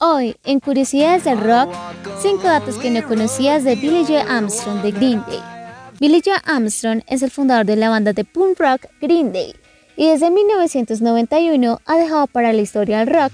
Hoy, en Curiosidades del Rock, 5 datos que no conocías de Billy Joe Armstrong de Green Day. Billy Joe Armstrong es el fundador de la banda de punk rock Green Day y desde 1991 ha dejado para la historia del rock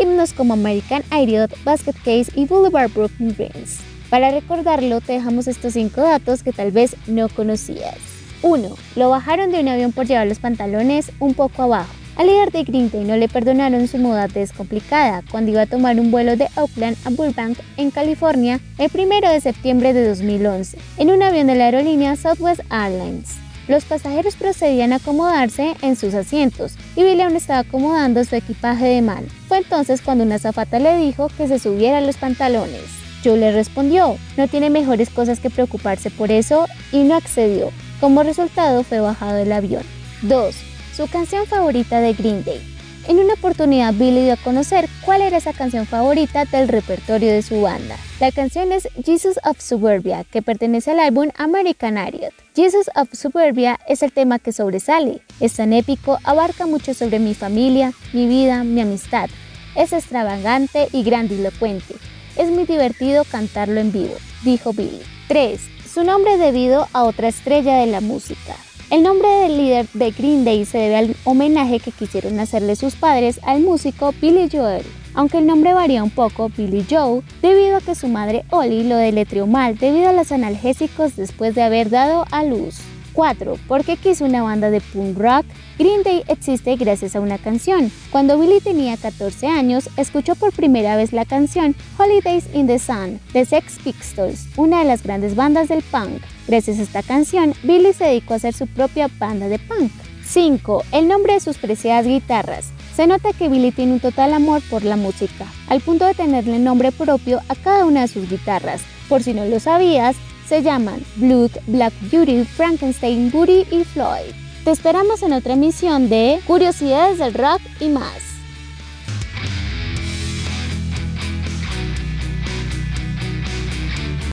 himnos como American Idiot, Basket Case y Boulevard Broken Dreams. Para recordarlo, te dejamos estos 5 datos que tal vez no conocías. 1. Lo bajaron de un avión por llevar los pantalones un poco abajo. Al líder de Green Day no le perdonaron su moda descomplicada cuando iba a tomar un vuelo de Oakland a Burbank, en California, el 1 de septiembre de 2011, en un avión de la aerolínea Southwest Airlines. Los pasajeros procedían a acomodarse en sus asientos y Billy aún estaba acomodando su equipaje de mano. Fue entonces cuando una azafata le dijo que se subiera los pantalones. Joe le respondió, no tiene mejores cosas que preocuparse por eso y no accedió. Como resultado fue bajado del avión. 2 su canción favorita de Green Day. En una oportunidad Billy dio a conocer cuál era esa canción favorita del repertorio de su banda. La canción es Jesus of Suburbia, que pertenece al álbum American Idiot. Jesus of Suburbia es el tema que sobresale. Es tan épico, abarca mucho sobre mi familia, mi vida, mi amistad. Es extravagante y grandilocuente. Es muy divertido cantarlo en vivo, dijo Billy. 3. Su nombre debido a otra estrella de la música. El nombre del líder de Green Day se debe al homenaje que quisieron hacerle sus padres al músico Billy Joel. Aunque el nombre varía un poco, Billy Joe, debido a que su madre Ollie lo deletreó mal debido a los analgésicos después de haber dado a luz. 4. ¿Por qué quiso una banda de punk rock? Green Day existe gracias a una canción. Cuando Billy tenía 14 años, escuchó por primera vez la canción Holidays in the Sun de Sex Pistols, una de las grandes bandas del punk. Gracias a esta canción, Billy se dedicó a hacer su propia banda de punk. 5. El nombre de sus preciadas guitarras. Se nota que Billy tiene un total amor por la música, al punto de tenerle nombre propio a cada una de sus guitarras. Por si no lo sabías, se llaman Blood, Black Beauty, Frankenstein, Booty y Floyd. Te esperamos en otra emisión de Curiosidades del Rock y más.